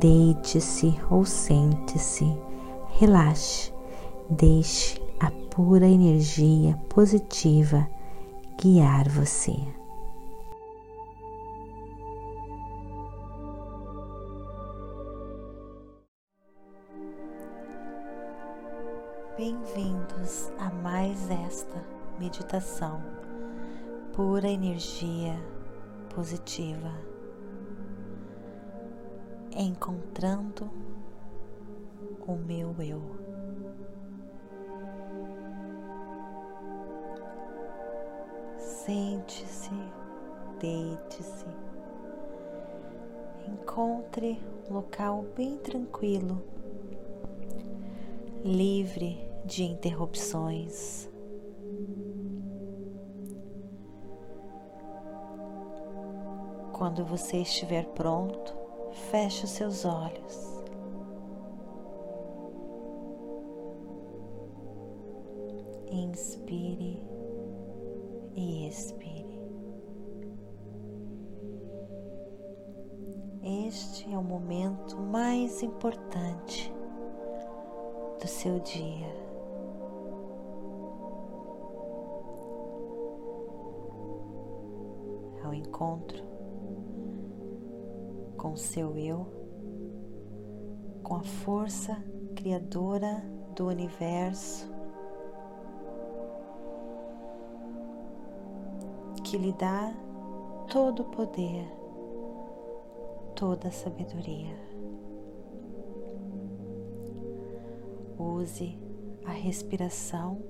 Deite-se ou sente-se, relaxe, deixe a pura energia positiva guiar você. Bem-vindos a mais esta meditação. Pura energia positiva encontrando o meu eu. Sente-se, deite-se, encontre um local bem tranquilo, livre de interrupções. Quando você estiver pronto, feche os seus olhos. Inspire e expire. Este é o momento mais importante do seu dia. Ao encontro com seu eu, com a força criadora do universo que lhe dá todo o poder, toda a sabedoria. Use a respiração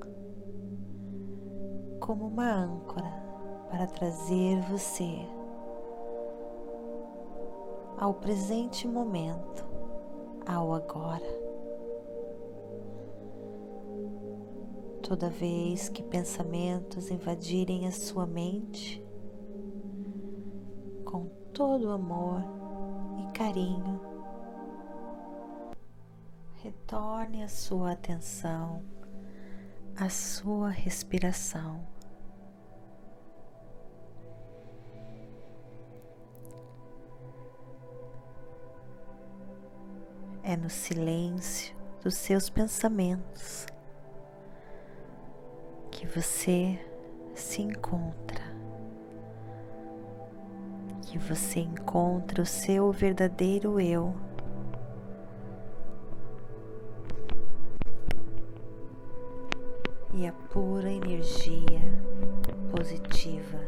como uma âncora para trazer você ao presente momento, ao agora. Toda vez que pensamentos invadirem a sua mente, com todo amor e carinho, retorne a sua atenção à sua respiração. É no silêncio dos seus pensamentos que você se encontra, que você encontra o seu verdadeiro eu. E a pura energia positiva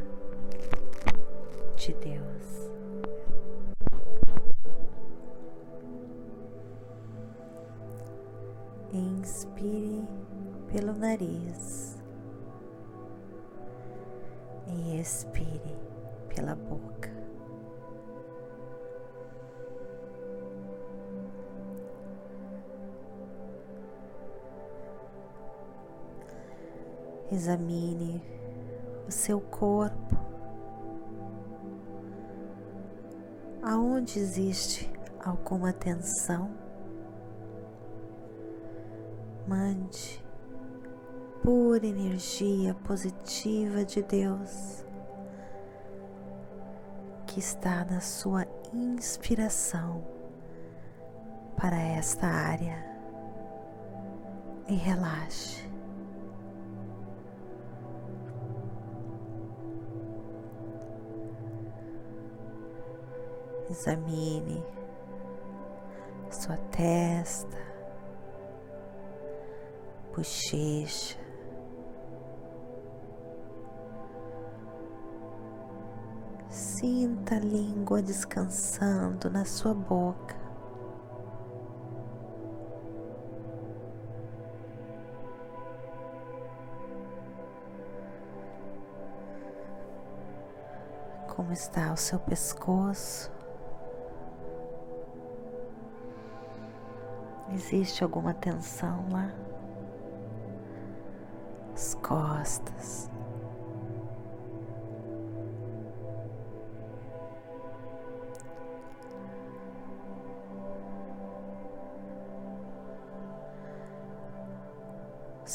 de Deus. Pelo nariz. E expire pela boca. Examine o seu corpo, aonde existe alguma tensão? Mande pura energia positiva de Deus que está na sua inspiração para esta área e relaxe. Examine sua testa, bochecha. Sinta a língua descansando na sua boca. Como está o seu pescoço? Existe alguma tensão lá? As costas.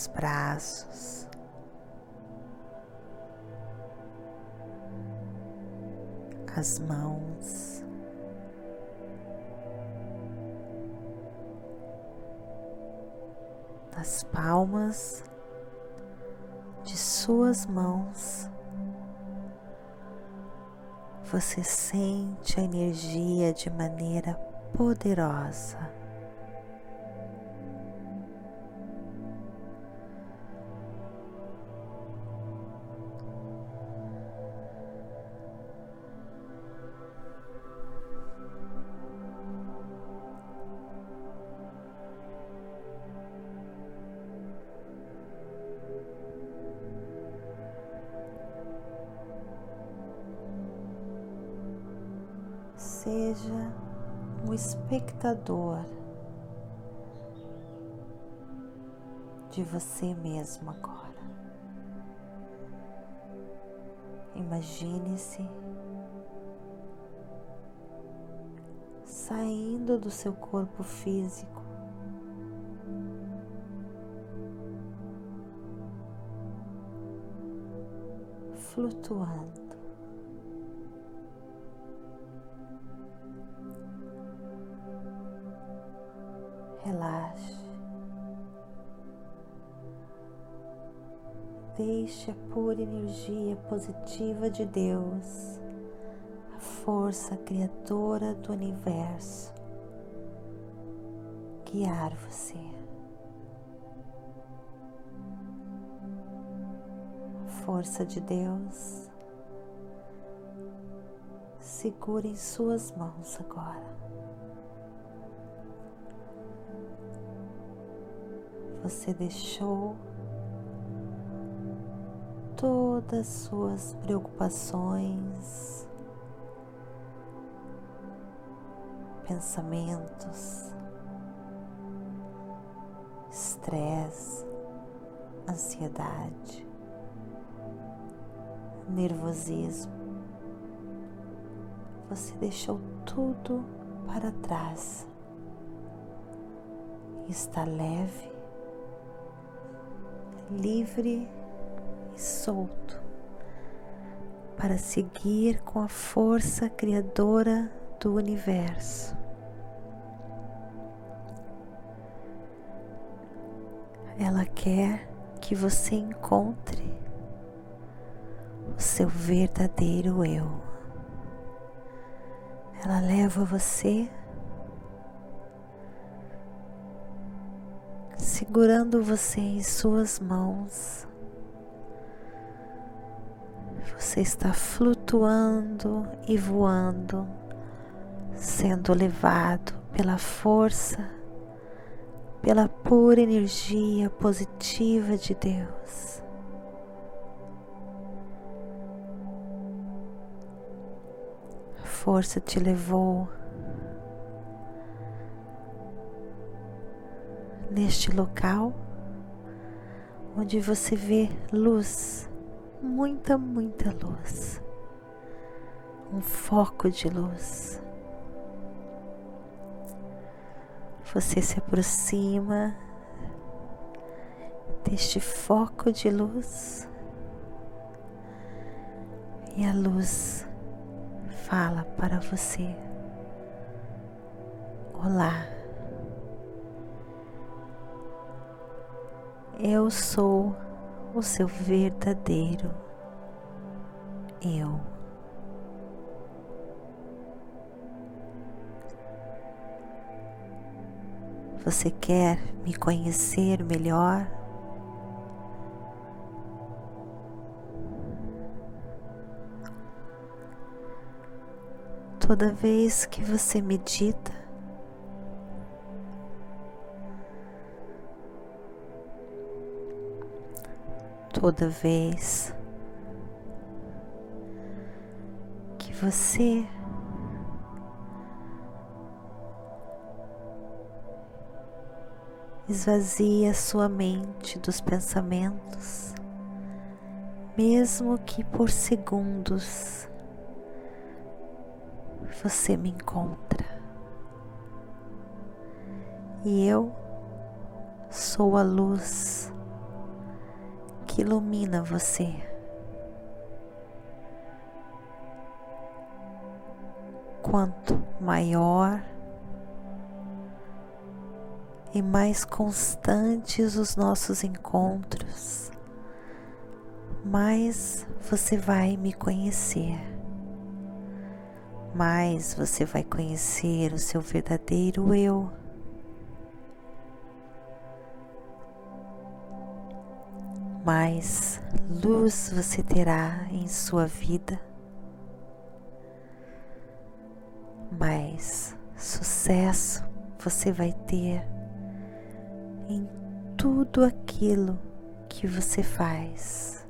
Os braços. As mãos. as palmas de suas mãos, você sente a energia de maneira poderosa. Seja um espectador de você mesmo agora. Imagine-se saindo do seu corpo físico. Flutuando. Relaxe. Deixe a pura energia positiva de Deus, a força criadora do universo, guiar você. A força de Deus segura em suas mãos agora. Você deixou todas suas preocupações, pensamentos, estresse, ansiedade, nervosismo. Você deixou tudo para trás. Está leve livre e solto para seguir com a força criadora do universo. Ela quer que você encontre o seu verdadeiro eu. Ela leva você segurando você em suas mãos. Você está flutuando e voando, sendo levado pela força, pela pura energia positiva de Deus. A força te levou neste local onde você vê luz, muita, muita luz, um foco de luz. Você se aproxima deste foco de luz e a luz fala para você: Olá. Eu sou o seu verdadeiro eu. Você quer me conhecer melhor? Toda vez que você medita, toda vez que você Esvazie a sua mente dos pensamentos, mesmo que por segundos você me encontra. E eu sou a luz que ilumina você. Quanto maior e mais constantes os nossos encontros, mais você vai me conhecer, mais você vai conhecer o seu verdadeiro eu. Mais luz você terá em sua vida, mais sucesso você vai ter em tudo aquilo que você faz.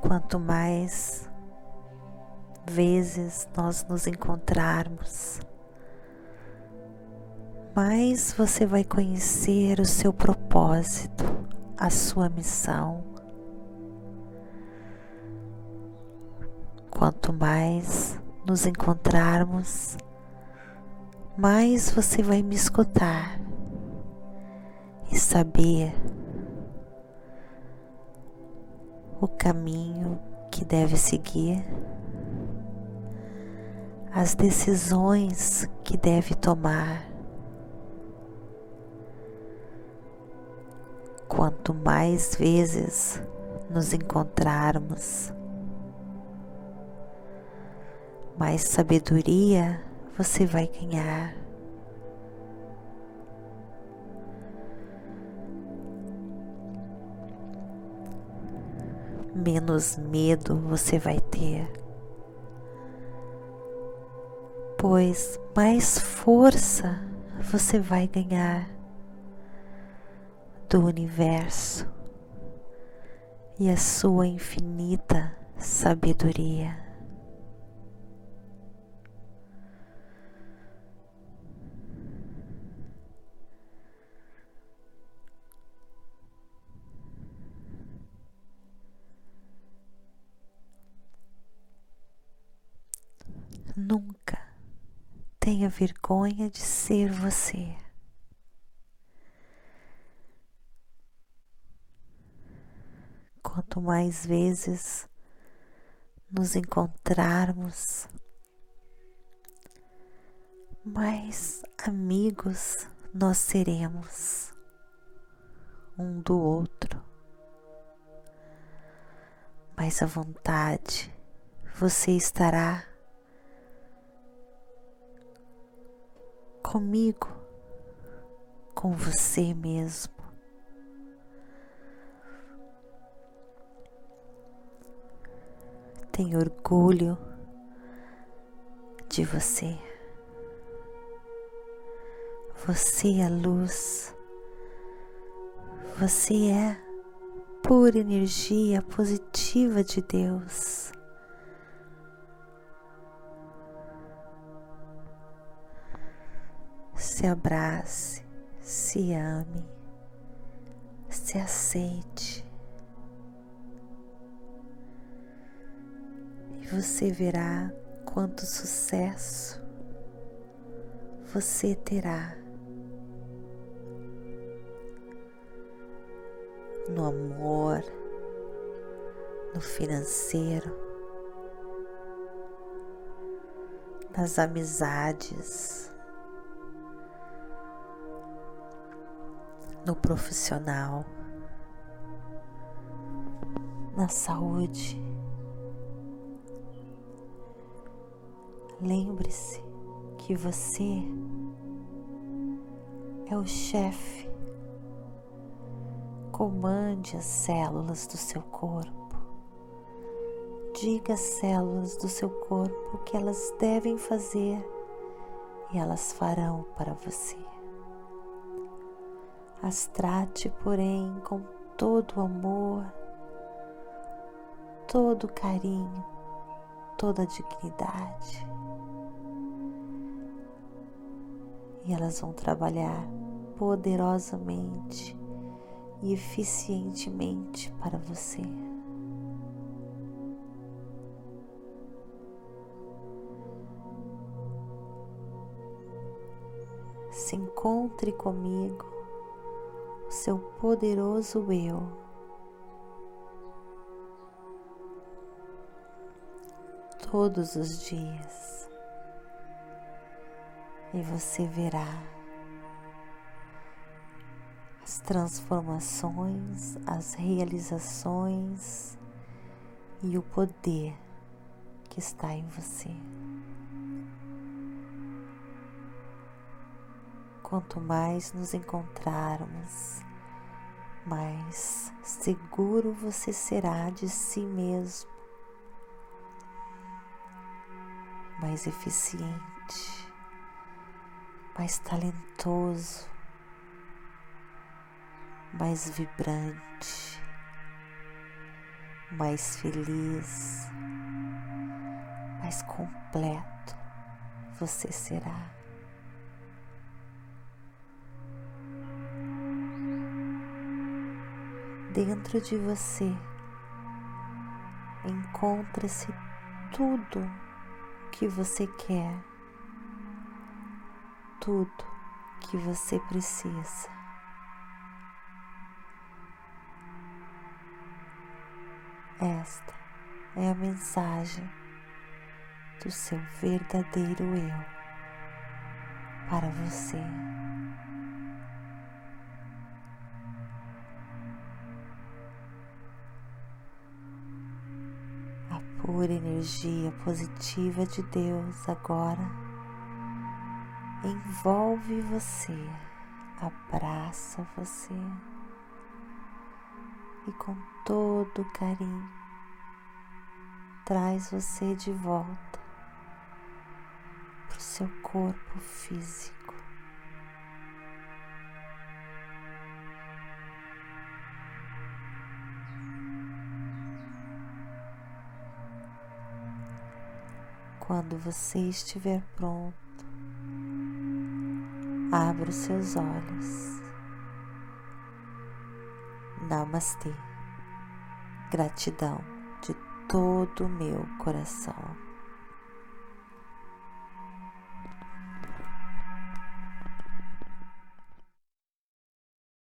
Quanto mais vezes nós nos encontrarmos, mais você vai conhecer o seu propósito, a sua missão. Quanto mais nos encontrarmos, mais você vai me escutar e saber o caminho que deve seguir, as decisões que deve tomar. Quanto mais vezes nos encontrarmos, mais sabedoria você vai ganhar. Menos medo você vai ter, pois mais força você vai ganhar do universo e a sua infinita sabedoria. Nunca tenha vergonha de ser você. Quanto mais vezes nos encontrarmos, mais amigos nós seremos um do outro, mais à vontade você estará comigo, com você mesmo. Tenho orgulho de você. Você é luz. Você é pura energia positiva de Deus. se abrace, se ame, se aceite. Você verá quanto sucesso você terá no amor, no financeiro, nas amizades. no profissional, na saúde. Lembre-se que você é o chefe. Comande as células do seu corpo. Diga às células do seu corpo o que elas devem fazer e elas farão para você. As trate, porém, com todo amor, todo carinho, toda dignidade. E elas vão trabalhar poderosamente e eficientemente para você. Se encontre comigo, o seu poderoso eu. Todos os dias, e você verá as transformações, as realizações e o poder que está em você. Quanto mais nos encontrarmos, mais seguro você será de si mesmo, mais eficiente, mais talentoso mais vibrante, mais feliz, mais completo você será. Dentro de você encontra-se tudo que você quer, tudo que você precisa. Esta é a mensagem do seu verdadeiro eu para você. A pura energia positiva de Deus agora envolve você, abraça você e com todo carinho traz você de volta para o seu corpo físico. Quando você estiver pronto, abra os seus olhos. Namastê. Gratidão de todo o meu coração.